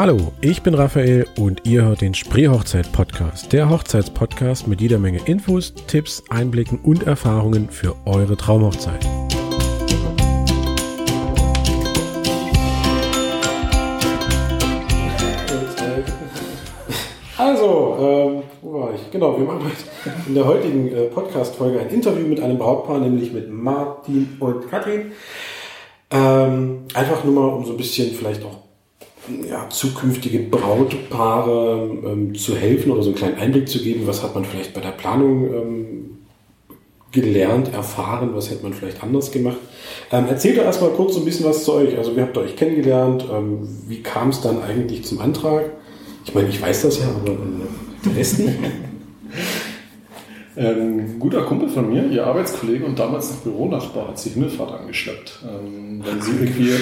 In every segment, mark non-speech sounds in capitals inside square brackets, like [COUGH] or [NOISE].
Hallo, ich bin Raphael und ihr hört den Spreehochzeit-Podcast, der Hochzeitspodcast mit jeder Menge Infos, Tipps, Einblicken und Erfahrungen für eure Traumhochzeit. Also, ähm, wo war ich? Genau, wir machen heute in der heutigen äh, Podcast-Folge ein Interview mit einem Brautpaar, nämlich mit Martin und Katrin. Ähm, einfach nur mal, um so ein bisschen vielleicht auch ja, zukünftige Brautpaare ähm, zu helfen oder so einen kleinen Einblick zu geben, was hat man vielleicht bei der Planung ähm, gelernt, erfahren, was hätte man vielleicht anders gemacht. Ähm, erzählt doch erstmal kurz so ein bisschen was zu euch. Also wie habt ihr euch kennengelernt? Ähm, wie kam es dann eigentlich zum Antrag? Ich meine, ich weiß das ja, aber äh, der Rest nicht. [LAUGHS] Ein guter Kumpel von mir, ihr Arbeitskollege und damals noch Büronachbar, hat sich Himmelfahrt angeschlappt. Ähm, wenn sie irgendwie, ja,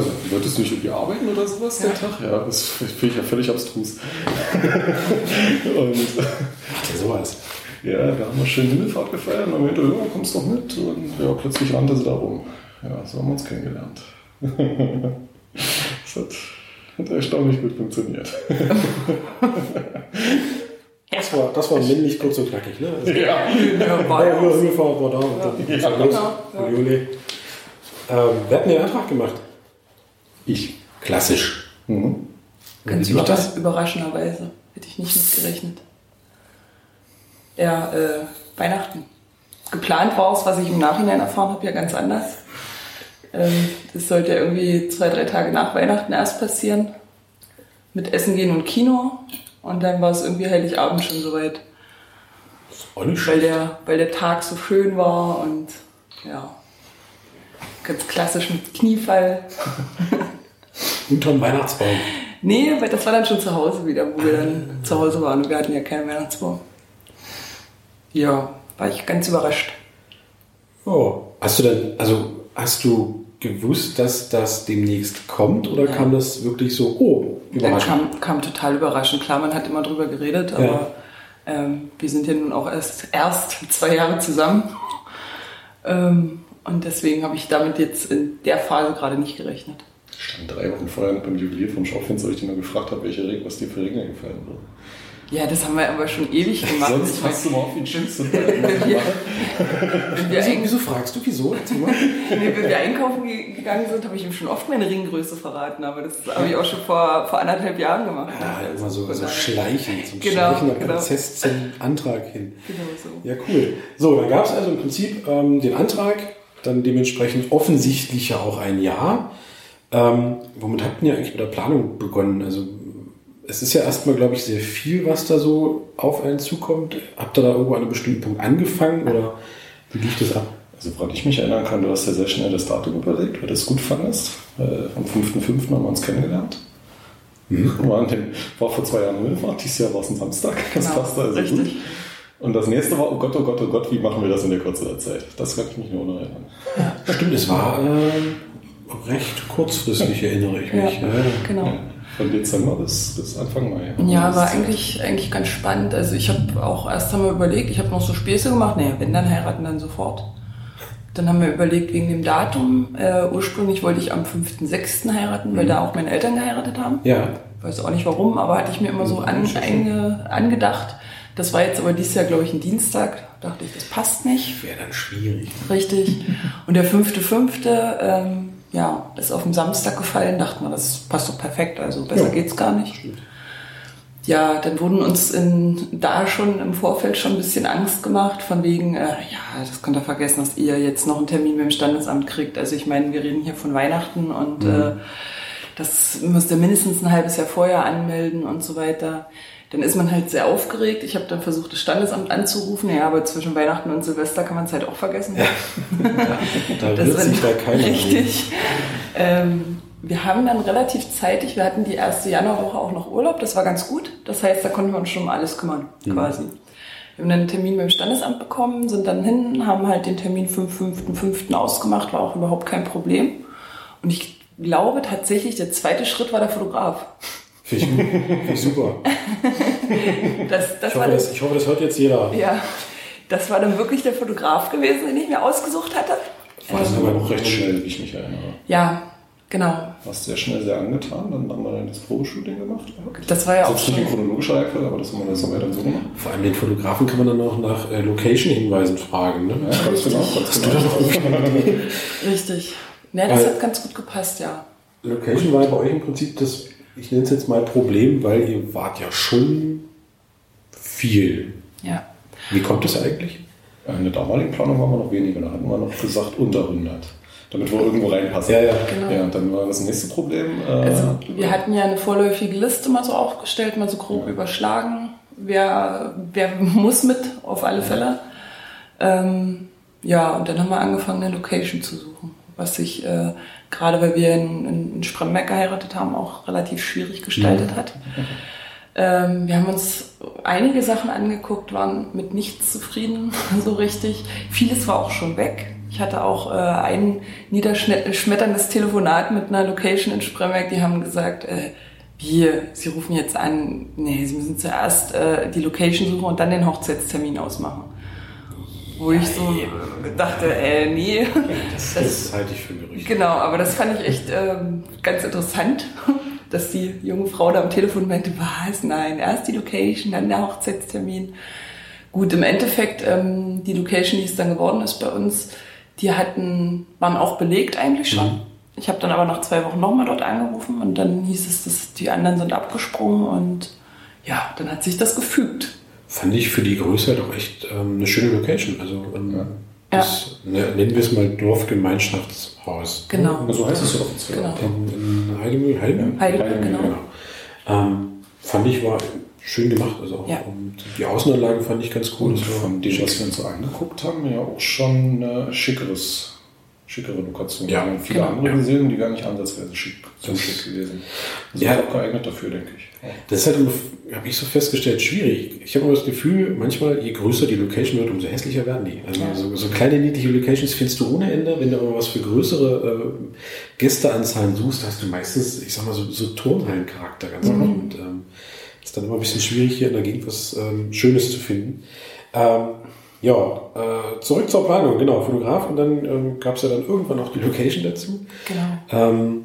so, wolltest du nicht irgendwie arbeiten oder sowas ja. der Tag? Ja, das finde ich ja völlig abstrus. [LAUGHS] und, der sowas. Ja, da haben wir schön Himmelfahrt gefeiert und dann meinte, ja, kommst doch mit. Und ja, plötzlich rannte sie da rum. Ja, so haben wir uns kennengelernt. [LAUGHS] das hat, hat erstaunlich gut funktioniert. [LAUGHS] Das war, das war männlich kurz und knackig, ne? Also, ja, ja, war ja. Da und dann Ja, ja, los. genau, ja. Juli. Ähm, wer hat denn den Antrag gemacht? Ich. Klassisch. Mhm. Ganz lief das? überrasch überraschenderweise. Hätte ich nicht mitgerechnet. Ja, äh, Weihnachten. Geplant war es, was ich im Nachhinein erfahren habe, ja ganz anders. Ähm, das sollte ja irgendwie zwei, drei Tage nach Weihnachten erst passieren. Mit Essen gehen und Kino. Und dann war es irgendwie Heiligabend schon soweit. Auch nicht Weil der, weil der Tag so schön war und ja. Ganz klassisch mit Kniefall. [LAUGHS] Unterm Weihnachtsbaum. Nee, weil das war dann schon zu Hause wieder, wo wir dann zu Hause waren und wir hatten ja keinen Weihnachtsbaum. Ja, war ich ganz überrascht. Oh. Hast du denn, also hast du gewusst, dass das demnächst kommt oder kam das wirklich so, oh, Dann überraschend? kam, kam total überraschend. Klar, man hat immer drüber geredet, aber ähm, wir sind ja nun auch erst, erst zwei Jahre zusammen. Ähm, und deswegen habe ich damit jetzt in der Phase gerade nicht gerechnet. Stand drei Wochen vorher beim Juwelier vom Schaufenster, als ich dich nur gefragt habe, welche Regel, was dir für Regeln gefallen würde. Ja, das haben wir aber schon ewig [LAUGHS] gemacht. Sonst Ich passt du mal auf wie Chips und wenn, wir, [LAUGHS] wenn, wir Wieso, ein, wieso fragst du, wieso? Nee, wenn wir einkaufen ge- gegangen sind, habe ich ihm schon oft meine Ringgröße verraten, aber das habe ich auch schon vor, vor anderthalb Jahren gemacht. Ja, immer so, so daher- schleichend, zum Genau, schleichender genau. Prozess zum Antrag hin. Genau so. Ja, cool. So, dann gab es also im Prinzip ähm, den Antrag, dann dementsprechend offensichtlich ja auch ein Jahr. Ähm, womit habt ihr eigentlich mit der Planung begonnen? Also es ist ja erstmal, glaube ich, sehr viel, was da so auf einen zukommt. Habt ihr da irgendwo an einem bestimmten Punkt angefangen oder wie lief das ab? Also, woran ich mich erinnern kann, du hast ja sehr schnell das Datum überlegt, weil du es gut fandest. Äh, am 5.5. haben wir uns kennengelernt. War, an dem, war vor zwei Jahren Himmelfahrt, dieses Jahr war es ein Samstag. Das Genau, passte also richtig. gut. Und das nächste war, oh Gott, oh Gott, oh Gott, wie machen wir das in der Kürze der Zeit? Das kann ich mich nur noch erinnern. Stimmt, es war ähm, recht kurzfristig, erinnere ich Ja, mich. Ja. genau. Von Dezember bis, bis Anfang Mai. Ja, war eigentlich, eigentlich ganz spannend. Also ich habe auch erst wir überlegt, ich habe noch so Späße gemacht, naja, wenn dann heiraten, dann sofort. Dann haben wir überlegt wegen dem Datum. Äh, ursprünglich wollte ich am 5.6. heiraten, weil da auch meine Eltern geheiratet haben. ja. Weiß auch nicht warum, aber hatte ich mir immer so an, einge, angedacht. Das war jetzt aber dieses Jahr, glaube ich, ein Dienstag. Dachte ich, das passt nicht. Wäre dann schwierig. Richtig. Und der fünfte, fünfte, ähm, ja, ist auf den Samstag gefallen. Dachte man, das passt doch perfekt. Also besser Ja. geht's gar nicht. Ja, dann wurden uns in, da schon im Vorfeld schon ein bisschen Angst gemacht, von wegen, äh, ja, das könnt ihr vergessen, dass ihr jetzt noch einen Termin mit dem Standesamt kriegt. Also ich meine, wir reden hier von Weihnachten und äh, das müsst ihr mindestens ein halbes Jahr vorher anmelden und so weiter. Dann ist man halt sehr aufgeregt. Ich habe dann versucht, das Standesamt anzurufen. Ja, aber zwischen Weihnachten und Silvester kann man es halt auch vergessen. [LAUGHS] Da Das wird war sich da keiner Richtig. Ähm, wir haben dann relativ zeitig, wir hatten die erste Januarwoche auch noch Urlaub, das war ganz gut. Das heißt, da konnten wir uns schon um alles kümmern, quasi. Wir haben dann einen Termin beim Standesamt bekommen, sind dann hin, haben halt den Termin 5.5.5. ausgemacht, war auch überhaupt kein Problem. Und ich glaube tatsächlich, der zweite Schritt war der Fotograf. Finde ich, gut. Finde ich super. [LAUGHS] Das, das Ich hoffe, das, das, ich hoffe, das hört jetzt jeder. ja, das war dann wirklich der Fotograf gewesen, den ich mir ausgesucht hatte. War es aber noch recht schnell, wie ich mich erinnere. Ja, Genau. Warst ja schnell sehr angetan, dann haben wir dann das Probeshooting gemacht. Das war ja auch Jetzt nicht in chronologischer Reihenfolge, aber das haben wir, das haben dann so gemacht. Vor allem den Fotografen kann man dann auch nach äh, Location-Hinweisen fragen. Ne? Ja, ganz genau. Ganz genau. Richtig. Ja, das Weil- hat ganz gut gepasst, ja. Location war bei euch im Prinzip das, ich nenne es jetzt mal Problem, weil ihr wart ja schon viel. Ja. Wie kommt das eigentlich? In der damaligen Planung waren wir noch weniger, da hatten wir noch gesagt unter 100. Damit wir irgendwo reinpassen. Ja, ja. Genau. Ja, und dann war das nächste Problem. Äh, Also wir hatten ja eine vorläufige Liste mal so aufgestellt, mal so grob überschlagen. Wer, wer muss mit, auf alle Fälle. Ähm, ja, und dann haben wir angefangen, eine Location zu suchen. Was sich, äh, gerade weil wir in, in Spremberg geheiratet haben, auch relativ schwierig gestaltet hat. Ähm, wir haben uns einige Sachen angeguckt, waren mit nichts zufrieden, [LAUGHS] so richtig. Vieles war auch schon weg. Ich hatte auch äh, ein niederschmetterndes Telefonat mit einer Location in Spremberg, die haben gesagt, äh, wir, Sie rufen jetzt an, nee, Sie müssen zuerst äh, die Location suchen und dann den Hochzeitstermin ausmachen. Wo ich so dachte, äh, nee, [LAUGHS] Das, das, halte ich für Gerüchte. Genau, aber das fand ich echt ähm, ganz interessant, [LAUGHS] dass die junge Frau da am Telefon meinte, was, nein, erst die Location, dann der Hochzeitstermin. Gut, im Endeffekt, ähm, die Location, die es dann geworden ist bei uns, die hatten, waren auch belegt eigentlich schon. Mhm. Ich habe dann aber nach zwei Wochen nochmal dort angerufen und dann hieß es, dass die anderen sind abgesprungen und ja, dann hat sich das gefügt. Fand ich für die Größe doch echt ähm, eine schöne Location. Also ähm, das, ne, nennen wir es mal Dorfgemeinschaftshaus. Genau. so heißt es ja offiziell. Genau. In, in Heidemühl, Heidemühl? Heidelberg, genau. Ähm, fand ich war schön gemacht. Also auch, Ja. und die Außenanlage fand ich ganz cool. Und Das von dem, was wir uns so angeguckt haben, ja auch schon eine schickeres, schickere Lokation. Ja, wir haben viele genau. andere Ja. gesehen, die gar nicht ansatzweise schick, so Das- schick gewesen. Also Ja. ja. auch geeignet dafür, denke ich. Das ist halt, habe ich so festgestellt, schwierig. Ich habe immer das Gefühl, manchmal, je größer die Location wird, umso hässlicher werden die. Also Ja. so, so kleine, niedliche Locations findest du ohne Ende. Wenn du aber was für größere äh, Gästeanzahlen suchst, hast du meistens, ich sag mal, so, so Turnhallencharakter ganz einfach. Und ähm, ist dann immer ein bisschen schwierig, hier in der Gegend was ähm, Schönes zu finden. Ähm, ja, äh, zurück zur Planung, genau, Fotograf. Und dann ähm, gab es ja dann irgendwann auch die Location dazu. Genau.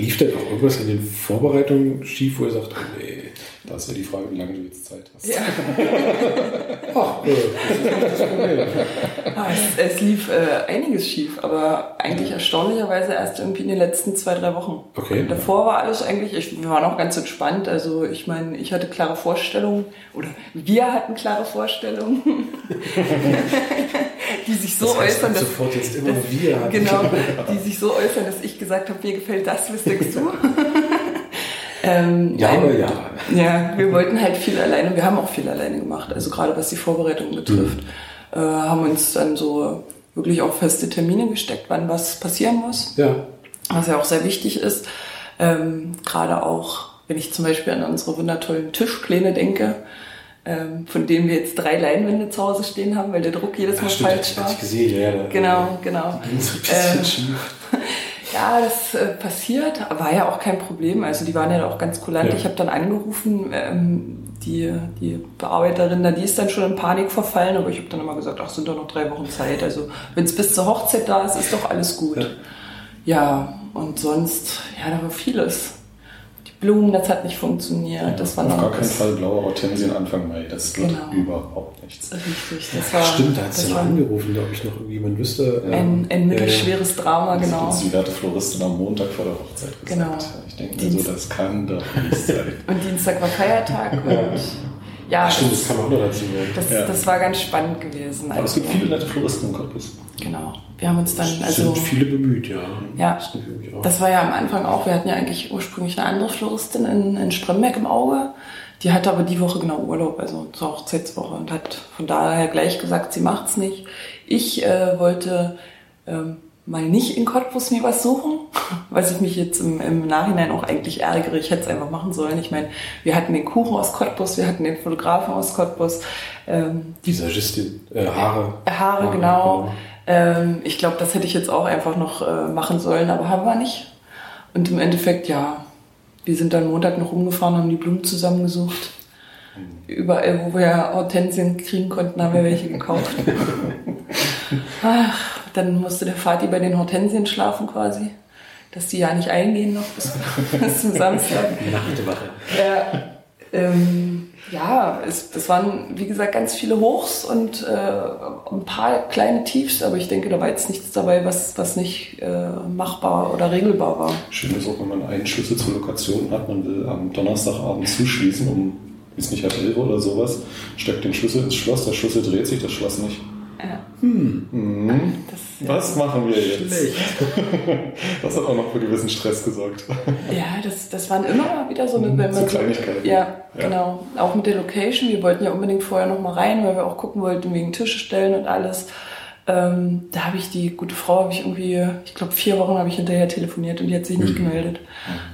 Lief denn auch irgendwas in den Vorbereitungen schief, wo ihr sagt, oh, nee, Da ist ja die Frage, wie lange du jetzt Zeit hast. Ja. [LAUGHS] ach, äh, das ist das Problem. Ah, es, es lief äh, einiges schief, aber eigentlich erstaunlicherweise erst irgendwie in den letzten zwei, drei Wochen. Okay. Davor war alles eigentlich, ich, wir waren auch ganz entspannt. Also ich meine, ich hatte klare Vorstellungen oder wir hatten klare Vorstellungen, [LAUGHS] die sich so Das heißt, äußern, dass sofort jetzt immer wir hatten. genau, [LAUGHS] die sich so äußern, dass ich gesagt habe, mir gefällt das, was denkst du? [LAUGHS] ähm, Ja, nein, aber ja. ja, wir wollten halt viel alleine, wir haben auch viel alleine gemacht, also gerade was die Vorbereitung betrifft, äh, haben uns dann so wirklich auch feste Termine gesteckt, wann was passieren muss, Ja. was ja auch sehr wichtig ist. Ähm, gerade auch, wenn ich zum Beispiel an unsere wundertollen Tischpläne denke, ähm, von denen wir jetzt drei Leinwände zu Hause stehen haben, weil der Druck jedes Mal Ach, stimmt, falsch war. hatte ich gesehen, ja. Da, Genau, genau. so ein bisschen Ähm, schief. [LAUGHS] Ja, das äh, passiert, war ja auch kein Problem. Also die waren ja auch ganz kulant. Ja. Ich habe dann angerufen, ähm, die, die Bearbeiterin, da, die ist dann schon in Panik verfallen, aber ich habe dann immer gesagt, ach, sind doch noch drei Wochen Zeit. Also wenn es bis zur Hochzeit da ist, ist doch alles gut. Ja. Ja, und sonst, ja, da war vieles. Blumen, das hat nicht funktioniert. Das war Auf noch gar keinen das- Fall blaue Hortensien Anfang Mai. Das wird Genau. überhaupt nichts. Richtig, das war, Stimmt, da hat das sie noch angerufen, ob ich noch irgendjemand wüsste. ein, ein mittelschweres Drama, Das hat genau. uns die werte Floristin am Montag vor der Hochzeit gesagt. Genau. Ich denke mir so, das kann doch nicht sein. [LAUGHS] Und Dienstag war Feiertag und ja, Ach, stimmt, das- das kann man auch noch dazu sagen. Das, Ja. das war ganz spannend gewesen. Aber es gibt viele nette Floristen im Cottbus. Genau. Wir haben uns dann, Es also, sind viele bemüht, ja. Ja. Das das war ja am Anfang auch, wir hatten ja eigentlich ursprünglich eine andere Floristin in, in Spremberg im Auge. Die hatte aber die Woche genau Urlaub, also zur Hochzeitswoche und hat von daher gleich gesagt, sie macht's nicht. Ich äh, wollte ähm, mal nicht in Cottbus mir was suchen, [LAUGHS] was ich mich jetzt im, im Nachhinein auch eigentlich ärgere. Ich hätte es einfach machen sollen. Ich meine, wir hatten den Kuchen aus Cottbus, wir hatten den Fotografen aus Cottbus. Ähm, die Visagistin, äh, Haare. Haare, genau. Ähm, ich glaube, das hätte ich jetzt auch einfach noch äh, machen sollen, aber haben wir nicht. Und im Endeffekt, ja, wir sind dann Montag noch rumgefahren, haben die Blumen zusammengesucht. Überall, wo wir Hortensien kriegen konnten, haben wir welche gekauft. [LAUGHS] Ach, dann musste der Vati bei den Hortensien schlafen quasi. dass die ja nicht eingehen noch bis, [LAUGHS] bis zum Samstag. Nachtwache. Ja, ähm, ja, es, es waren, wie gesagt, ganz viele Hochs und äh, ein paar kleine Tiefs, aber ich denke, da war jetzt nichts dabei, was, was nicht äh, machbar oder regelbar war. Schön ist auch, wenn man einen Schlüssel zur Lokation hat, man will am Donnerstagabend zuschließen, um bis nicht halb elf oder sowas, steckt den Schlüssel ins Schloss, der Schlüssel dreht sich, das Schloss nicht. Das, Was machen wir jetzt? [LAUGHS] Das hat auch noch für gewissen Stress gesorgt. Ja, das, das waren immer wieder so eine, wenn So man so, Kleinigkeiten. ja, Ja. genau. Auch mit der Location. Wir wollten ja unbedingt vorher noch mal rein, weil wir auch gucken wollten wegen Tische stellen und alles. Ähm, da habe ich die gute Frau, habe ich irgendwie, ich glaube vier Wochen habe ich hinterher telefoniert und die hat sich nicht gemeldet.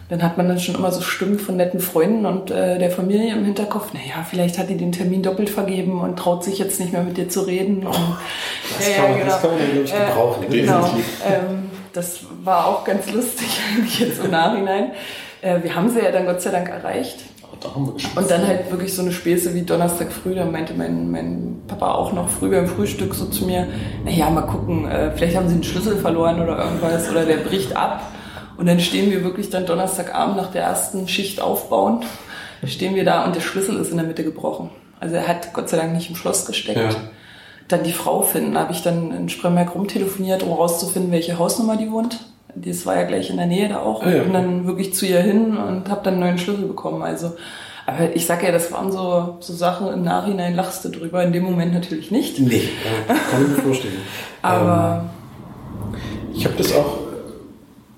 Dann hat man dann schon immer so Stimmen von netten Freunden und äh, der Familie im Hinterkopf. Naja, vielleicht hat die den Termin doppelt vergeben und traut sich jetzt nicht mehr mit dir zu reden. Und, Das, Ja, kann, ja, man, das genau. kann man, glaube ich, Äh, gebrauchen. Genau. Definitiv. Ähm, das war auch ganz lustig [LAUGHS] eigentlich jetzt im Nachhinein. Äh, wir haben sie ja dann Gott sei Dank erreicht. Da haben wir gespitzt. Und dann halt wirklich so eine Späße wie Donnerstag früh, da meinte mein, mein Papa auch noch früh beim Frühstück so zu mir, naja, mal gucken, äh, vielleicht haben sie einen Schlüssel verloren oder irgendwas oder der bricht ab. Und dann stehen wir wirklich dann Donnerstagabend nach der ersten Schicht aufbauen, stehen wir da und der Schlüssel ist in der Mitte gebrochen. Also er hat Gott sei Dank nicht im Schloss gesteckt. Ja. Dann die Frau finden, da habe ich dann in Spremberg rumtelefoniert, um rauszufinden, welche Hausnummer die wohnt. Das war ja gleich in der Nähe da auch. Ah, ja. Und bin dann wirklich zu ihr hin und habe dann einen neuen Schlüssel bekommen. Also, aber ich sag ja, das waren so, so Sachen, im Nachhinein lachst du drüber, in dem Moment natürlich nicht. Nee, kann ich mir vorstellen. [LAUGHS] Aber Ich habe das auch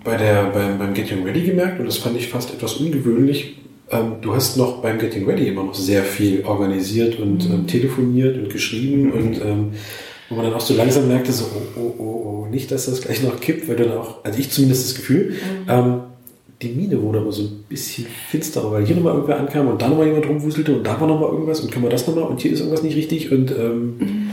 bei der, beim, beim Getting Ready gemerkt und das fand ich fast etwas ungewöhnlich. Ähm, du hast noch beim Getting Ready immer noch sehr viel organisiert und ähm, telefoniert und geschrieben und ähm, wo man dann auch so langsam merkte, so, oh, oh, oh, oh, nicht, dass das gleich noch kippt, weil dann auch, also ich zumindest das Gefühl, ähm, die Mine wurde aber so ein bisschen finsterer, weil hier nochmal irgendwer ankam und da nochmal jemand rumwuselte und da war nochmal irgendwas und können wir das nochmal und hier ist irgendwas nicht richtig und ähm,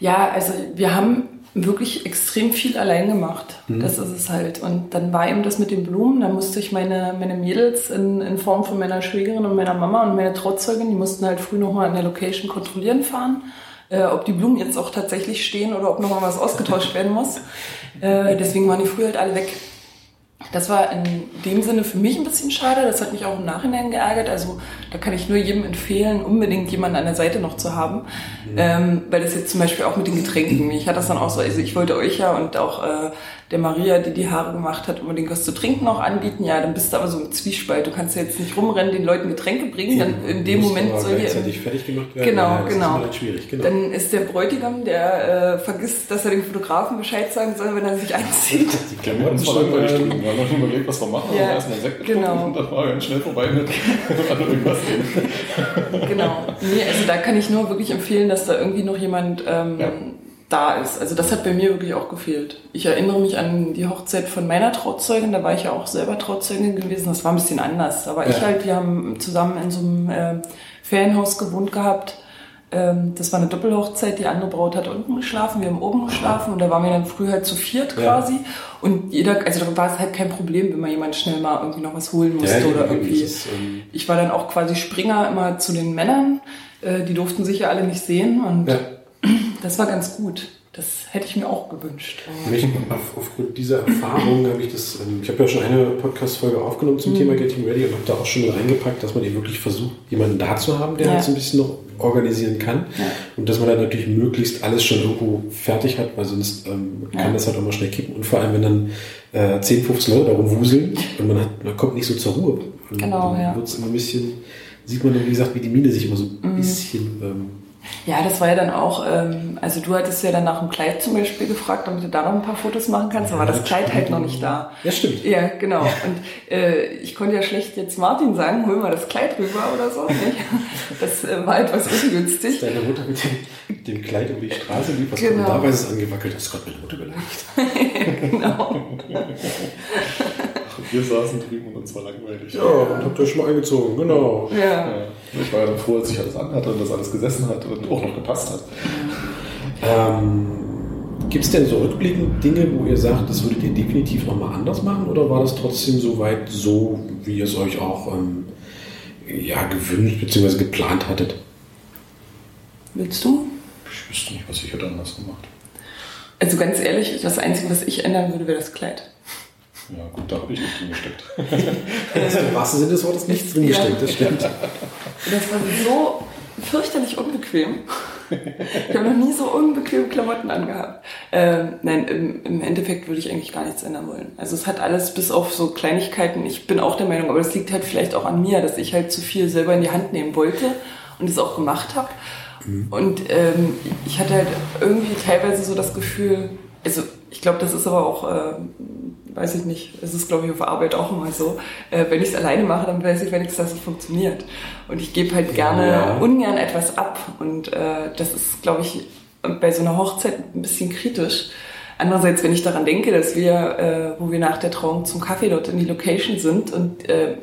Ja, also wir haben wirklich extrem viel allein gemacht. Das ist es halt. Und dann war eben das mit den Blumen. Da musste ich meine, meine Mädels in, in Form von meiner Schwägerin und meiner Mama und meiner Trauzeugin, die mussten halt früh nochmal an der Location kontrollieren fahren, äh, ob die Blumen jetzt auch tatsächlich stehen oder ob nochmal was ausgetauscht werden muss. Äh, deswegen waren die früh halt alle weg. Das war in dem Sinne für mich ein bisschen schade. Das hat mich auch im Nachhinein geärgert. Also da kann ich nur jedem empfehlen, unbedingt jemanden an der Seite noch zu haben. Ähm, weil das jetzt zum Beispiel auch mit den Getränken. Ich hatte das dann auch so, also ich wollte euch ja und auch äh, der Maria, die die Haare gemacht hat, unbedingt was zu trinken noch anbieten. Ja, dann bist du aber so im Zwiespalt. Du kannst ja jetzt nicht rumrennen, den Leuten Getränke bringen. Dann in dem muss Moment soll die gleichzeitig fertig gemacht werden. Genau, Ja, das genau. Ist schwierig, genau. dann ist der Bräutigam, der äh, vergisst, dass er dem Fotografen Bescheid sagen soll, wenn er sich anzieht. [LAUGHS] die Wir Klamotten schon, langweilig ähm, drüben, wir haben noch überlegt, was wir machen, Ja, haben erstmal Sekt genau. und dann war ganz schnell vorbei mit [LAUGHS] an irgendwas. Genau. Nee, also da kann ich nur wirklich empfehlen, dass da irgendwie noch jemand ähm, Ja. Da ist. Also das hat bei mir wirklich auch gefehlt. Ich erinnere mich an die Hochzeit von meiner Trauzeugin, da war ich ja auch selber Trauzeugin gewesen. Das war ein bisschen anders. Da war ich Ja. halt, wir haben zusammen in so einem äh, Ferienhaus gewohnt gehabt. Ähm, das war eine Doppelhochzeit, die andere Braut hat unten geschlafen, wir haben oben geschlafen und da waren wir dann früh halt zu viert Ja. quasi. Und jeder, also da war es halt kein Problem, wenn mal jemand schnell mal irgendwie noch was holen musste Ja, oder irgendwie. ist, ähm, Ich war dann auch quasi Springer immer zu den Männern. Äh, die durften sich ja alle nicht sehen und Ja. Das war ganz gut. Das hätte ich mir auch gewünscht. Mich, auf, aufgrund dieser Erfahrung habe ich das, ähm, ich habe ja schon eine Podcast-Folge aufgenommen Mhm. zum Thema Getting Ready und habe da auch schon reingepackt, dass man eben wirklich versucht, jemanden da zu haben, der Ja. halt so ein bisschen noch organisieren kann. Ja. Und dass man dann natürlich möglichst alles schon irgendwo fertig hat, weil sonst ähm, kann Ja. das halt auch mal schnell kippen. Und vor allem, wenn dann äh, 10, 15 Leute darum wuseln und man, hat, man kommt nicht so zur Ruhe. Und Genau, dann ja. wird's immer ein bisschen, sieht man dann, wie gesagt, wie die Mine sich immer so Mhm. ein bisschen ähm, Ja, das war ja dann auch, ähm, also du hattest ja dann nach dem Kleid zum Beispiel gefragt, damit du da noch ein paar Fotos machen kannst, aber das Kleid halt noch nicht da. Ja, stimmt. Ja, genau. Und äh, ich konnte ja schlecht jetzt Martin sagen, hol mal das Kleid rüber oder so. Nicht? Das äh, war etwas ungünstig. Deine Mutter mit dem, mit dem Kleid über die Straße lief, was Genau. genau. da ist es angewackelt. Hast du gerade meine Mutter beleidigt? [LAUGHS] Genau. Wir saßen drüben und uns war langweilig. Ja, und habt euch schon mal eingezogen, genau. Ja. Ich war ja dann froh, als ich alles anhatte und das alles gesessen hat und auch noch gepasst hat. Ähm, Gibt es denn so rückblickend Dinge, wo ihr sagt, das würdet ihr definitiv nochmal anders machen? Oder war das trotzdem soweit so, wie ihr es euch auch ähm, ja, gewünscht bzw. geplant hattet? Willst du? Ich wüsste nicht, was ich hätte anders gemacht. Also ganz ehrlich, das Einzige, was ich ändern würde, wäre das Kleid. Ja, gut, da habe ich nicht drin gesteckt. [LAUGHS] Im wahrsten Sinne des Wortes nichts drin gesteckt, das stimmt. Das war so fürchterlich unbequem. Ich habe noch nie so unbequeme Klamotten angehabt. Ähm, nein, im, im Endeffekt würde ich eigentlich gar nichts ändern wollen. Also es hat alles bis auf so Kleinigkeiten. Ich bin auch der Meinung, aber das liegt halt vielleicht auch an mir, dass ich halt zu viel selber in die Hand nehmen wollte und es auch gemacht habe. Und ähm, ich hatte halt irgendwie teilweise so das Gefühl, also ich glaube, das ist aber auch, äh, weiß ich nicht, es ist glaube ich auf Arbeit auch immer so, äh, wenn ich es alleine mache, dann weiß ich wenigstens, dass es funktioniert. Und ich gebe halt gerne, Ja. ungern etwas ab. Und äh, das ist, glaube ich, bei so einer Hochzeit ein bisschen kritisch. Andererseits, wenn ich daran denke, dass wir, äh, wo wir nach der Trauung zum Kaffee dort in die Location sind und äh,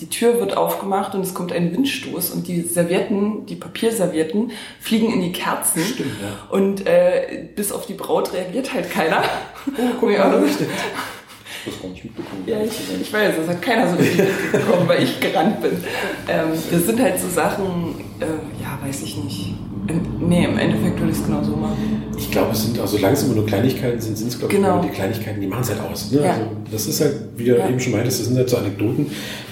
die Tür wird aufgemacht und es kommt ein Windstoß und die Servietten, die Papierservietten fliegen in die Kerzen Stimmt, ja. und äh, bis auf die Braut reagiert halt keiner. Oh, guck mal, das stimmt. Das gar nicht mitbekommen. Ja, ich, ich weiß, das hat keiner so richtig mitbekommen, weil ich gerannt bin. Ähm, das sind halt so Sachen, äh, ja, weiß ich nicht. Nee, im Endeffekt würde ich es genau so machen. Ich glaube, es sind, also solange es immer nur Kleinigkeiten sind, sind es, glaube ich, Genau. immer die Kleinigkeiten, die machen es halt aus. Ne? Ja. Also, das ist halt, wie du Ja. eben schon meintest, das sind halt so Anekdoten,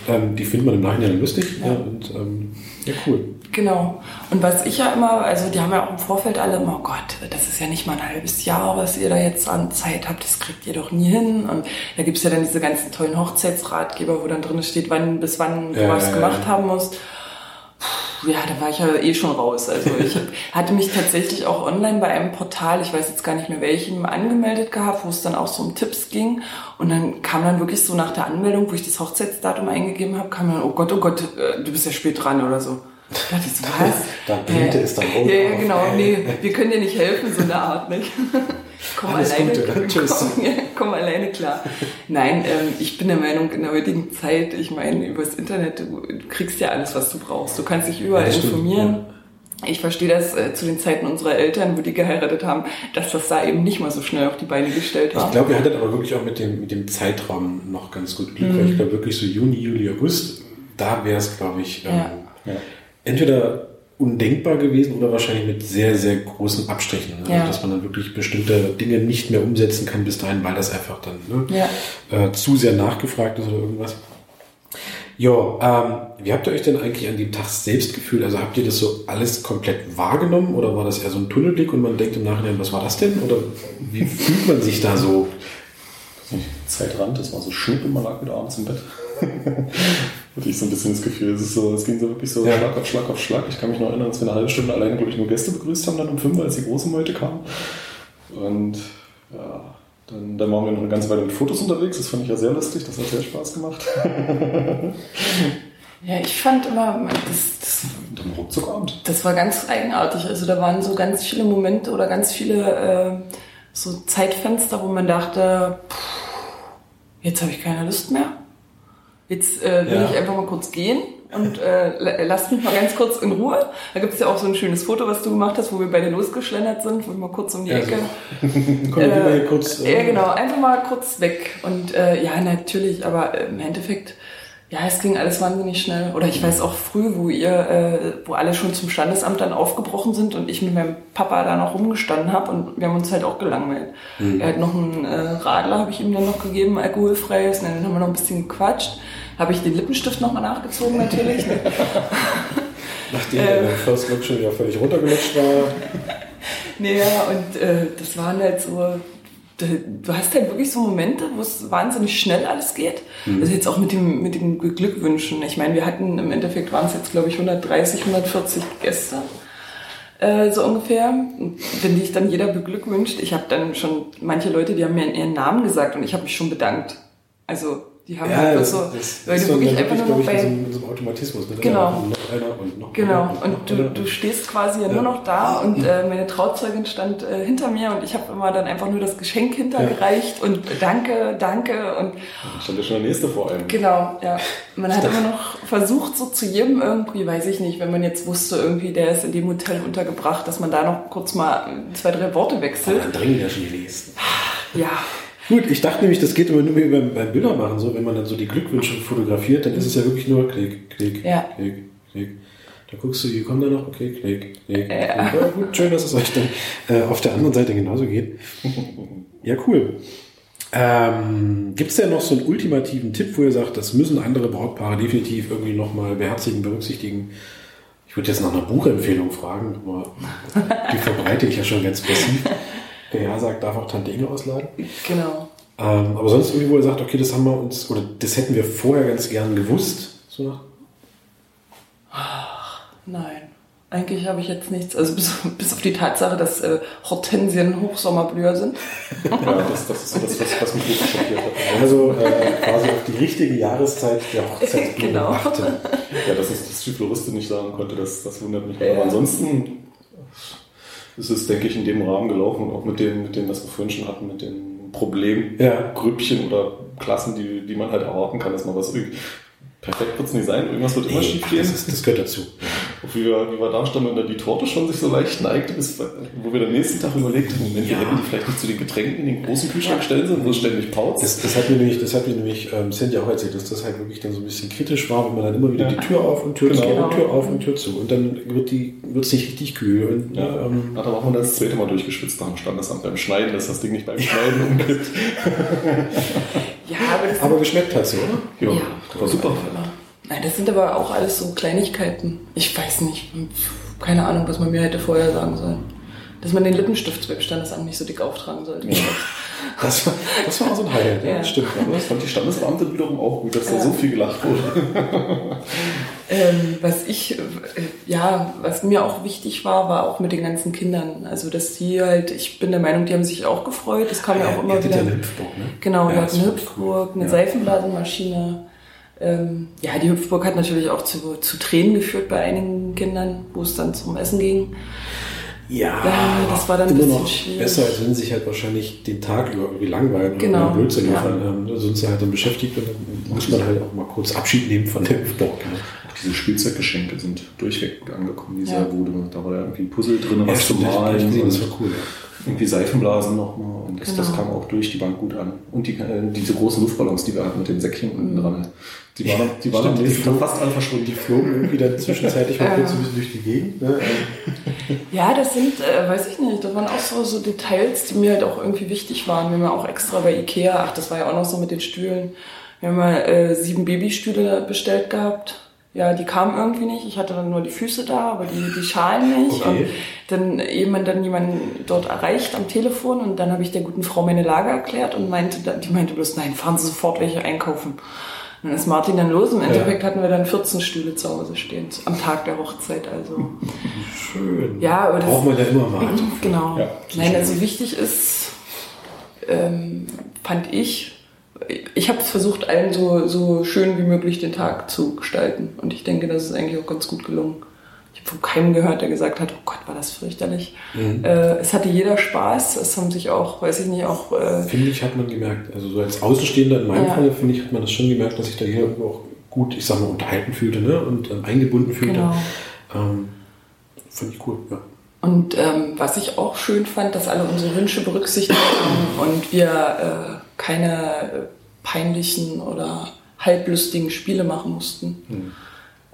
ähm, die findet man im Nachhinein lustig. Ja. Ja. und, ähm, ja, cool. Genau. Und was ich ja immer, also die haben ja auch im Vorfeld alle immer, oh Gott, das ist ja nicht mal ein halbes Jahr, was ihr da jetzt an Zeit habt, das kriegt ihr doch nie hin. Und da gibt's ja dann diese ganzen tollen Hochzeitsratgeber, wo dann drin steht, wann bis wann du Ja, was ja, ja. gemacht haben musst. Puh, Ja, da war ich ja eh schon raus. Also ich [LAUGHS] hatte mich tatsächlich auch online bei einem Portal, ich weiß jetzt gar nicht mehr welchem, angemeldet gehabt, wo es dann auch so um Tipps ging. Und dann kam dann wirklich so nach der Anmeldung, wo ich das Hochzeitsdatum eingegeben habe, kam dann, oh Gott, oh Gott, äh, du bist ja spät dran oder so. Da dachte ich so, was? Da blinkte es dann rot Ja, ja, auf. genau. Nee, wir können dir nicht helfen, so eine Art, nicht? [LAUGHS] Komm Alles alleine, Gute, ne? [LAUGHS] Tschüss. Komm, ja, komm alleine klar. Nein, ähm, ich bin der Meinung, in der heutigen Zeit, ich meine, übers Internet, du, du kriegst ja alles, was du brauchst. Du kannst dich überall Ja, das informieren. Ich verstehe das äh, zu den Zeiten unserer Eltern, wo die geheiratet haben, dass das da eben nicht mal so schnell auf die Beine gestellt war. Ich glaube, ihr hattet aber wirklich auch mit dem, mit dem Zeitraum noch ganz gut Glück, Mhm. weil ich glaube wirklich so Juni, Juli, August, da wäre es, glaube ich, ähm, Ja. Entweder undenkbar gewesen oder wahrscheinlich mit sehr, sehr großen Abstrichen. Also, Ja. dass man dann wirklich bestimmte Dinge nicht mehr umsetzen kann bis dahin, weil das einfach dann ne, Ja. äh, zu sehr nachgefragt ist oder irgendwas. Ja, ähm, wie habt ihr euch denn eigentlich an dem Tag selbst gefühlt? Also habt ihr das so alles komplett wahrgenommen oder war das eher so ein Tunnelblick und man denkt im Nachhinein, was war das denn? Oder wie [LAUGHS] fühlt man sich da so? Zeit ran, das war so schnipp und man lag wieder abends im Bett. Hatte ich so ein bisschen das Gefühl, es, ist so, es ging so wirklich so Ja. Schlag auf Schlag auf Schlag. Ich kann mich noch erinnern, dass wir eine halbe Stunde alleine, glaube ich, nur Gäste begrüßt haben, dann um fünf, als die große Meute kam. Und ja, dann, dann waren wir noch eine ganze Weile mit Fotos unterwegs. Das fand ich ja sehr lustig, das hat sehr Spaß gemacht. [LAUGHS] Ja, ich fand immer, das, das Ruckzuckabend. Das war ganz eigenartig. Also da waren so ganz viele Momente oder ganz viele äh, so Zeitfenster, wo man dachte, pff, jetzt habe ich keine Lust mehr. Jetzt äh, will Ja. ich einfach mal kurz gehen und äh, la- lasst mich mal ganz kurz in Ruhe. Da gibt es ja auch so ein schönes Foto, was du gemacht hast, wo wir beide losgeschlendert sind, wo wir mal kurz um die Ja, Ecke. so. [LAUGHS] Komm, hier kurz. äh, Ja, genau, einfach mal kurz weg. Und äh, ja, natürlich, aber äh, im Endeffekt, ja, es ging alles wahnsinnig schnell. Oder ich weiß auch früh, wo ihr, äh, wo alle schon zum Standesamt dann aufgebrochen sind und ich mit meinem Papa da noch rumgestanden habe und wir haben uns halt auch gelangweilt. Er hat noch einen äh, Radler, habe ich ihm dann noch gegeben, alkoholfreies, und dann haben wir noch ein bisschen gequatscht. Habe ich den Lippenstift nochmal nachgezogen natürlich. ne? [LAUGHS] [LAUGHS] Nachdem der First Look schon wieder völlig runtergelutscht war. [LAUGHS] Naja, und äh, das waren halt so, du hast halt wirklich so Momente, wo es wahnsinnig schnell alles geht. Also jetzt auch mit dem, mit dem Glückwünschen. Ich meine, wir hatten im Endeffekt waren es jetzt, glaube ich, 130, 140 Gäste. Äh, so ungefähr. Wenn dich dann jeder beglückwünscht, ich habe dann schon manche Leute, die haben mir ihren Namen gesagt und ich habe mich schon bedankt. Also die haben Ja, einfach das, so, das weil ist du wirklich einfach nur noch bei in so, so einem Automatismus. Ne? Genau. Und noch Genau, und noch du, du stehst quasi ja nur noch da und äh, meine Trauzeugin stand äh, hinter mir und ich habe immer dann einfach nur das Geschenk hintergereicht und danke, danke und Dann stand ja schon der nächste vor einem. genau, ja. Man hat immer noch versucht, so zu jedem irgendwie, weiß ich nicht, wenn man jetzt wusste, irgendwie, der ist in dem Hotel untergebracht, dass man da noch kurz mal zwei, drei Worte wechselt. Dann dringend ja schon gelesen. Ja, Gut, ich dachte nämlich, das geht immer nur beim, beim Bildermachen so, wenn man dann so die Glückwünsche fotografiert, dann ist es ja wirklich nur Klick, Klick, Ja. Klick, Klick. Da guckst du, hier kommt da noch, okay, Klick, Klick. Ja. Ja, gut, schön, dass es euch dann äh, auf der anderen Seite genauso geht. [LAUGHS] Ja, cool. Ähm, Gibt es denn noch so einen ultimativen Tipp, wo ihr sagt, das müssen andere Brautpaare definitiv irgendwie nochmal beherzigen, berücksichtigen? Ich würde jetzt nach einer Buchempfehlung fragen, aber die verbreite ich ja schon ganz passiv. [LAUGHS] Wer ja sagt, darf auch Tante Inge ausladen. Genau. Ähm, aber sonst irgendwie, wo ihr sagt, okay, das haben wir uns, oder das hätten wir vorher ganz gern gewusst. So nach Nein. Eigentlich habe ich jetzt nichts, also bis, [LAUGHS] bis auf die Tatsache, dass äh, Hortensien Hochsommerblüher sind. Ja, das, das ist so das, was, was mich wirklich schockiert hat. Also äh, quasi auf die richtige Jahreszeit der Hochzeitsblumen [LAUGHS] Genau. achten. Ja, dass es das die Floristin nicht sagen konnte, das, das wundert mich. Ja. Aber ansonsten ist es, denke ich, in dem Rahmen gelaufen und auch mit dem, mit dem, was wir vorhin schon hatten, mit den Problemgrüppchen oder Klassen, die, die man halt erwarten kann, dass man was irgendwie perfekt wird es nicht sein, irgendwas wird immer Nee, schief gehen. das, ist, das gehört dazu. [LAUGHS] Wie wir, wie wir da standen und dann die Torte schon sich so leicht neigte, bis, wo wir den nächsten Tag überlegt haben, Moment, wir Ja. hätten die vielleicht nicht zu den Getränken in den großen Kühlschrank stellen sollen, wo es ständig pautzt. Das, das hat mir nämlich, das hat mir nämlich ähm, Cindy auch erzählt, dass das halt wirklich dann so ein bisschen kritisch war, wenn man dann immer wieder Ja. die Tür auf und Tür zu Genau. und Tür auf und Tür zu. Und dann wird die wird es nicht richtig kühl. Und, Ja, ähm, ja, da war man das zweite Mal durchgeschwitzt nach dem Standesamt beim Schneiden, dass das Ding nicht beim Schneiden umkippt. [LAUGHS] Ja, aber aber geschmeckt hat sie, oder? Ja, Ja. war super. Nein, das sind aber auch alles so Kleinigkeiten. Ich weiß nicht, keine Ahnung, was man mir hätte vorher sagen sollen. Dass man den Lippenstift beim Standesamt nicht so dick auftragen sollte. Das war, das war auch so ein Highlight, ja, Ja. das stimmt. Aber das fand die Standesbeamte wiederum auch gut, dass da Ja. so viel gelacht wurde. Ähm, was ich, äh, ja, was mir auch wichtig war, war auch mit den ganzen Kindern. Also, dass die halt, ich bin der Meinung, die haben sich auch gefreut. Das kam ja auch immer wieder. ja eine Hüpfburg, ne? Genau, wir Ja, hatten das eine Hüpfburg, eine Ja. Seifenblasenmaschine. Ähm, ja, die Hüpfburg hat natürlich auch zu, zu Tränen geführt bei einigen Kindern, wo es dann zum Essen ging. Ja, Ja, das war dann ein immer bisschen noch schwierig. besser, als wenn sie sich halt wahrscheinlich den Tag über irgendwie langweilen Genau, oder Blödsinn ja. machen. Ähm, da sind sie halt dann beschäftigt und dann muss man halt auch mal kurz Abschied nehmen von der Hüpfburg. Ne? Auch diese Spielzeuggeschenke sind durchweg gut Dieser Ja. Bude. Da war ja irgendwie ein Puzzle drin, was zu das malen. gesehen, das und war cool. Ja. irgendwie Seifenblasen nochmal. Und das, das Genau. kam auch durch die Bank gut an. Und die, äh, diese großen Luftballons, die wir hatten mit dem Säckchen unten dran. Die waren, die waren Stimmt, am die nächsten Tag flogen- fast alle verschwunden. Die flogen irgendwie dann zwischenzeitlich mal [LAUGHS] kurz ein bisschen durch die Gegend. Ne? Ja, das sind, äh, weiß ich nicht, das waren auch so, so Details, die mir halt auch irgendwie wichtig waren. Wir haben ja auch extra bei Ikea, ach, das war ja auch noch so mit den Stühlen, wir haben mal äh, sieben Babystühle bestellt gehabt. Ja, die kamen irgendwie nicht. Ich hatte dann nur die Füße da, aber die, die Schalen nicht. Okay. Und dann jemand dann jemanden dort erreicht am Telefon und dann habe ich der guten Frau meine Lage erklärt und meinte, dann- die meinte bloß, nein, fahren Sie sofort welche einkaufen. Dann ist Martin dann los. Im Endeffekt hatten wir dann 14 Stühle zu Hause stehen, am Tag der Hochzeit. Also Schön. ja, aber das Braucht man ja immer mal. [LAUGHS] Genau. Ja, Nein, also wichtig ist, ähm, fand ich, ich habe versucht, allen so, so schön wie möglich den Tag zu gestalten. Und ich denke, das ist eigentlich auch ganz gut gelungen. Von keinem gehört, der gesagt hat, oh Gott, war das fürchterlich. Äh, es hatte jeder Spaß. Es haben sich auch, weiß ich nicht, auch äh, Finde ich, hat man gemerkt. Also so als Außenstehender in meinem Ja. Fall, finde ich, hat man das schon gemerkt, dass sich da jeder irgendwo auch gut, ich sag mal, unterhalten fühlte ne? und ähm, eingebunden fühlte. Genau. Ähm, Finde ich cool, ja. Und ähm, was ich auch schön fand, dass alle unsere Wünsche berücksichtigt haben [CLEARS THROAT] und wir äh, keine äh, peinlichen oder halblustigen Spiele machen mussten.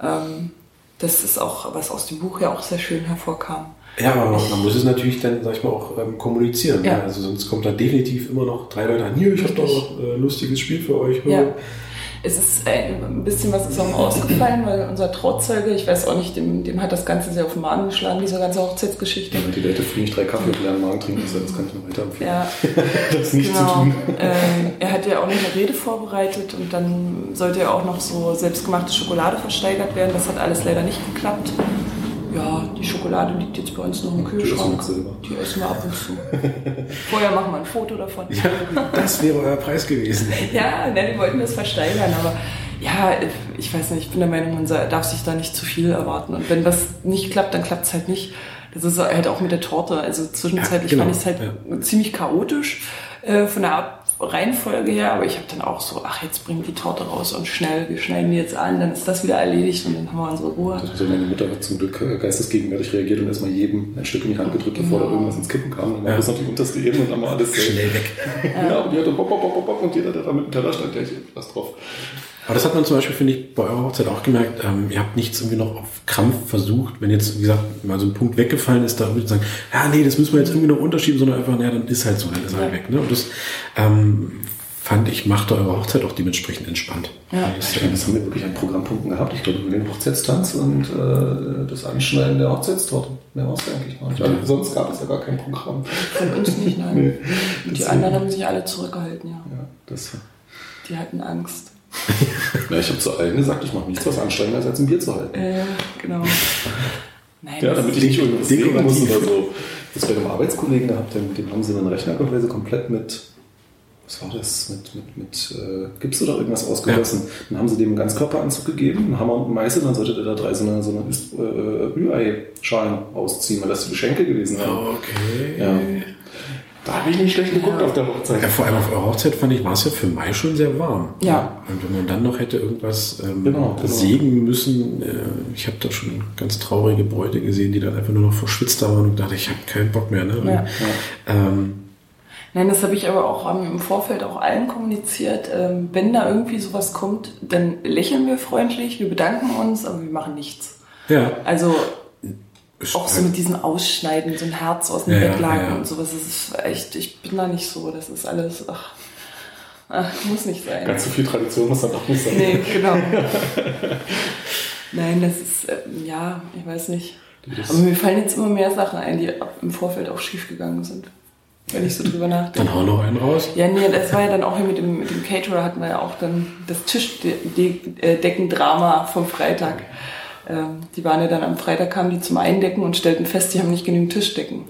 Ähm, das ist auch, was aus dem Buch ja auch sehr schön hervorkam. Ja, aber man, man muss es natürlich dann, sag ich mal, auch ähm, kommunizieren. Ja. Ne? Also sonst kommt da definitiv immer noch drei Leute an, hier, ich habe doch äh, ein lustiges Spiel für euch. Ja. Es ist äh, ein bisschen was ist auch ausgefallen, weil unser Trauzeuge, ich weiß auch nicht, dem, dem hat das Ganze sehr auf den Magen geschlagen, diese ganze Hochzeitsgeschichte. Die Leute früh nicht drei Kaffee und leeren Magen trinken das kann ich nur weiterempfehlen. Ja, [LAUGHS] Das nicht zu genau. tun. Ähm, er hat ja auch noch eine Rede vorbereitet und dann sollte ja auch noch so selbstgemachte Schokolade versteigert werden. Das hat alles leider nicht geklappt. Ja, die Schokolade liegt jetzt bei uns noch im Kühlschrank. Die essen wir ab und zu. Vorher machen wir ein Foto davon. Das wäre euer Preis gewesen. [LAUGHS] Ja, ne, die wollten das versteigern, aber ja, ich weiß nicht, ich bin der Meinung, man darf sich da nicht zu viel erwarten. Und wenn das nicht klappt, dann klappt es halt nicht. Das ist halt auch mit der Torte. Also zwischenzeitlich Ja, genau, fand ich es halt ziemlich chaotisch äh, von der Reihenfolge her, aber ich habe dann auch so, ach, jetzt bringt die Torte raus und schnell, wir schneiden die jetzt an, dann ist das wieder erledigt und dann haben wir unsere Ruhe. Also meine Mutter hat zum Glück äh, geistesgegenwärtig reagiert und erstmal jedem ein Stück in die Hand gedrückt, bevor da irgendwas ins Kippen kam. Dann war Ja. das noch die unterste Ebene und dann war alles Schnell weg. [LAUGHS] Ja, und die hatte bop, bop, bop, bop, und jeder, der da mit dem Teller stand, der hatte was drauf. Aber das hat man zum Beispiel, finde ich, bei eurer Hochzeit auch gemerkt. Ähm, ihr habt nichts irgendwie noch auf Krampf versucht, wenn jetzt, wie gesagt, mal so ein Punkt weggefallen ist, da irgendwie zu sagen, ja, nee, das müssen wir jetzt irgendwie noch unterschieben, sondern einfach, naja, dann ist halt so, dann ist halt weg. Ne? Und das ähm, fand ich, machte eure Hochzeit auch dementsprechend entspannt. Ja. Ich glaube, das haben wir wirklich an Programmpunkten gehabt. Ich glaube, über den Hochzeitstanz und äh, das Anschneiden der Hochzeitstorte. Mehr war es eigentlich mal nicht. Also, sonst gab es ja gar kein Programm. Von uns nicht, nein. Nee. Und die anderen haben sich alle zurückgehalten, ja. Ja, das, Die hatten Angst. [LAUGHS] ja, ich habe zu allen gesagt, ich mache nichts, was anstrengender ist, als ein Bier zu halten. Äh, genau. Nein, Ja, damit ich nicht irgendwas sehen muss oder so. Das bei einem Arbeitskollegen gehabt, mit dem haben sie einen Rechner quasi komplett mit, was war das, mit, mit, mit äh, Gips oder irgendwas ausgegossen. Dann haben sie dem einen Ganzkörperanzug gegeben, einen Hammer und einen Meißel, dann sollte der da drei so eine, so eine Üst- äh, Rührei-Schalen ausziehen, weil das die Geschenke gewesen wären. Okay. Ja. Da habe ich nicht schlecht geguckt auf der Hochzeit. Ja, vor allem auf eurer Hochzeit fand ich, war es ja für Mai schon sehr warm. Ja. Und wenn man dann noch hätte irgendwas ähm, Genau, genau. sägen müssen, äh, ich habe da schon ganz traurige Bräute gesehen, die dann einfach nur noch verschwitzt waren und dachte, ich habe keinen Bock mehr. Ne? Und, Ja. ähm, Nein, das habe ich aber auch ähm, im Vorfeld auch allen kommuniziert. Ähm, wenn da irgendwie sowas kommt, dann lächeln wir freundlich, wir bedanken uns, aber wir machen nichts. ja, Also auch so mit diesem Ausschneiden, so ein Herz aus dem Ja, Weglagen ja, ja. und sowas. Das ist echt, ich bin da nicht so. Das ist alles, ach, ach muss nicht sein. Ganz so viel Tradition muss dann doch nicht sein. Nee, genau. [LAUGHS] Nein, das ist, ähm, ja, ich weiß nicht. Aber mir fallen jetzt immer mehr Sachen ein, die im Vorfeld auch schiefgegangen sind. Wenn ich so drüber nachdenke. dann hau noch einen raus. Ja, nee, das war ja dann auch hier mit dem, mit dem Caterer hatten wir ja auch dann das Tischdeckendrama vom Freitag. Ähm, die waren ja dann am Freitag, kamen die zum Eindecken und stellten fest, die haben nicht genügend Tischdecken.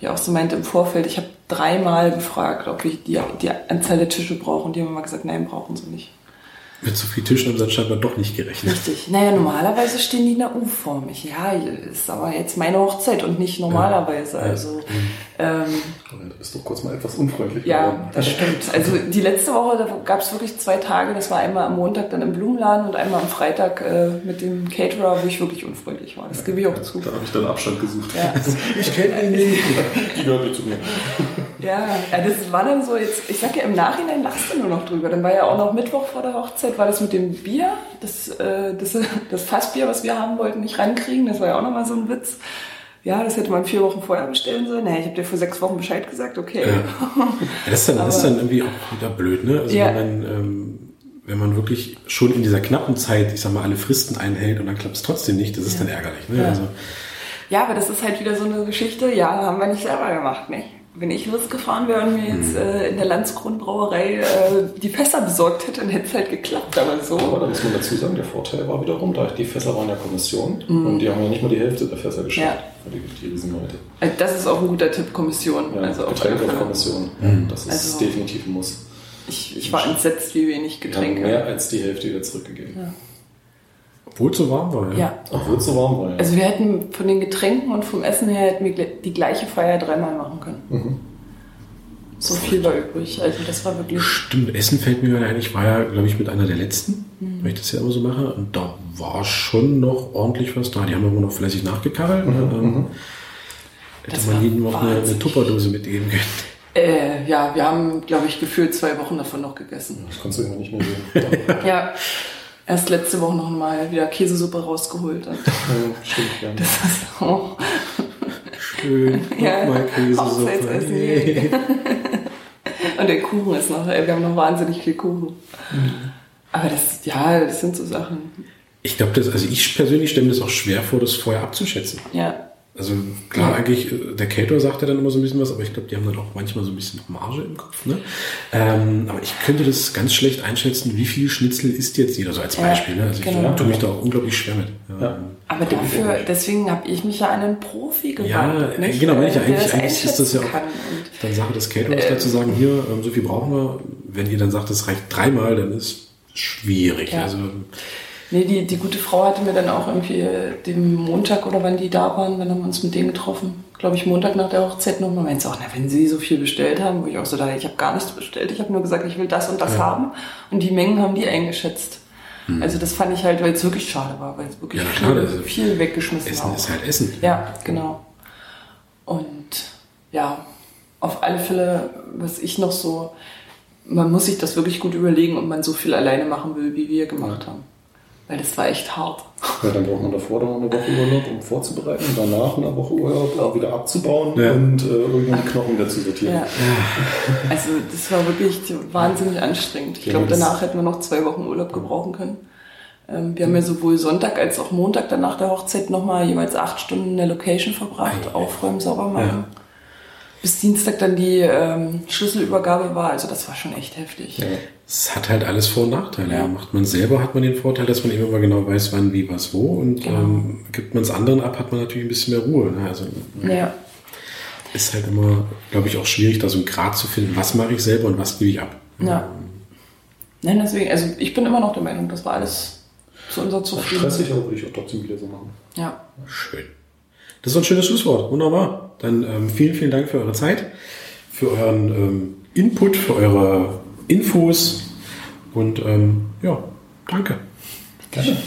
Ich auch so meinte im Vorfeld, ich habe dreimal gefragt, ob wir die, die Anzahl der Tische brauchen. Die haben immer gesagt, nein, brauchen sie nicht. Mit so viel Tischen haben sie anscheinend doch nicht gerechnet. Richtig. Naja, normalerweise stehen die in der U-Form. Ich, Ja, ist aber jetzt meine Hochzeit und nicht normalerweise. Also, ähm, Du bist doch kurz mal etwas unfreundlich Ja, geworden. das stimmt. Also die letzte Woche, da gab es wirklich zwei Tage. Das war einmal am Montag dann im Blumenladen und einmal am Freitag äh, mit dem Caterer, wo ich wirklich unfreundlich war. Das gebe ich auch zu. Da habe ich dann Abstand gesucht. Ja, [LAUGHS] Ich kenne ihn nicht. [LAUGHS] Die gehört nicht zu mir. Ja, ja, das war dann so jetzt, ich sag ja im Nachhinein lachst du nur noch drüber. Dann war ja auch noch Mittwoch vor der Hochzeit, war das mit dem Bier, das, äh, das, [LAUGHS] das Fassbier, was wir haben wollten, nicht rankriegen. Das war ja auch nochmal so ein Witz. Ja, das hätte man vier Wochen vorher bestellen sollen. Naja, ich habe dir vor sechs Wochen Bescheid gesagt, okay. Ja, [LAUGHS] das ist dann, das ist dann irgendwie auch wieder blöd, ne? Also Ja. wenn man, ähm, wenn man wirklich schon in dieser knappen Zeit, ich sag mal, alle Fristen einhält und dann klappt es trotzdem nicht, das ist dann ärgerlich. Ne? Ja. Also, Ja, aber das ist halt wieder so eine Geschichte, ja, haben wir nicht selber gemacht, nicht? Wenn ich losgefahren wäre und mir Mhm. jetzt äh, in der Landskronbrauerei äh, die Fässer besorgt hätte, dann hätte es halt geklappt, aber Aber so. da muss man dazu sagen, der Vorteil war wiederum, da die Fässer waren der Kommission und die haben ja nicht mal die Hälfte der Fässer geschafft. Ja. Die, die Riesenleute. Also das ist auch ein guter Tipp, Kommission. Ja, also auf alle Fälle. Getränkekommission. Das ist Also- definitiv ein Muss. Ich, ich war entsetzt, wie wenig Wir haben Getränke. mehr als die Hälfte wieder zurückgegeben. Obwohl es so warm war. Ja. Ja. Obwohl es so warm war. Ja. Also wir hätten von den Getränken und vom Essen her hätten wir die gleiche Feier dreimal machen können. Mhm. So viel war übrig. Also das war wirklich. Stimmt, Essen fällt mir gerade ein. Ich war ja, glaube ich, mit einer der letzten, Mhm. weil ich das ja immer so mache. Und da war schon noch ordentlich was da. Die haben aber noch fleißig nachgekarrt. Ne? Ähm, hätte Das man ihnen noch eine, eine. Tupperdose mitgeben können. Äh, ja, wir haben, glaube ich, gefühlt zwei Wochen davon noch gegessen. Ich konnte es irgendwann nicht mehr sehen. Ja, [LAUGHS] erst letzte Woche noch mal wieder Käsesuppe rausgeholt. Und Ja, Stimmt, ja. das ist auch, Schön. [LAUGHS] Ja, Nochmal Käsesuppe. Hey. und der Kuchen ist noch, wir haben noch wahnsinnig viel Kuchen. Aber das, ja, das sind so Sachen. Ich glaube, das, also ich persönlich stelle mir das auch schwer vor, das vorher abzuschätzen. Ja, Also klar, eigentlich, äh, der Cator sagt ja dann immer so ein bisschen was, aber ich glaube, die haben dann auch manchmal so ein bisschen Marge im Kopf. Ne? Ähm, aber ich könnte das ganz schlecht einschätzen, wie viel Schnitzel isst jetzt jeder, so als Ja, Beispiel. Ne? Also ich genau. tue mich da auch unglaublich schwer mit. Ja. aber dafür, deswegen habe ich mich ja an einen Profi Ja, gewandt. äh, genau, meine ich ja. Eigentlich, eigentlich ist das ja auch dann Sache des Caterers, da zu sagen, hier, ähm, so viel brauchen wir. Wenn ihr dann sagt, es reicht dreimal, dann ist schwierig. Ja. Also Nee, die, die gute Frau hatte mir dann auch irgendwie äh, den Montag oder wann die da waren, dann haben wir uns mit denen getroffen. Glaube ich, Montag nach der Hochzeit noch mal. Meint sie auch, na, wenn sie so viel bestellt haben, wo ich auch so dachte, ich habe gar nichts bestellt. Ich habe nur gesagt, ich will das und das haben. Und die Mengen haben die eingeschätzt. Also das fand ich halt, weil es wirklich schade war, weil es wirklich. Ja, klar, viel, ist- viel weggeschmissen Essen war. ist halt Essen. Ja, genau. Und ja, auf alle Fälle, was ich noch so, man muss sich das wirklich gut überlegen, ob man so viel alleine machen will, wie wir gemacht haben. Weil das war echt hart. Ja, dann braucht man davor noch eine Woche Urlaub, um vorzubereiten, und danach eine Woche Urlaub, auch wieder abzubauen Ja. und äh, irgendwann die Knochen wieder zu sortieren. Ja. Also das war wirklich wahnsinnig anstrengend. Ich Ja, glaube, danach hätten wir noch zwei Wochen Urlaub gebrauchen können. Ähm, Wir haben ja sowohl Sonntag als auch Montag dann nach der Hochzeit nochmal jeweils acht Stunden in der Location verbracht, aufräumen, sauber machen. Bis Dienstag dann die ähm, Schlüsselübergabe war. Also das war schon echt heftig. Ja. Es hat halt alles Vor- und Nachteile. Ja. Macht man selber, hat man den Vorteil, dass man immer mal genau weiß, wann, wie, was, wo. Und Genau. ähm, gibt man es anderen ab, hat man natürlich ein bisschen mehr Ruhe. Ne? Also Ja. ist halt immer, glaube ich, auch schwierig, da so einen Grad zu finden, was mache ich selber und was gebe ich ab. Ja. Nein, deswegen, also ich bin immer noch der Meinung, das war alles zu unserer Zufriedenheit. Stressig, aber würde ich auch trotzdem wieder so machen. Ja. Schön. Das ist ein schönes Schlusswort. Wunderbar. Dann ähm, vielen, vielen Dank für eure Zeit, für euren ähm, Input, für eure Infos und ähm, ja, danke. Gerne.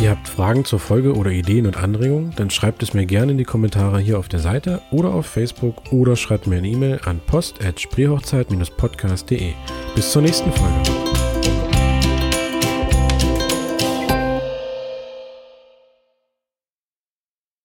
Ihr habt Fragen zur Folge oder Ideen und Anregungen, dann schreibt es mir gerne in die Kommentare hier auf der Seite oder auf Facebook oder schreibt mir eine E-Mail an post.spreehochzeit-podcast.de. Bis zur nächsten Folge.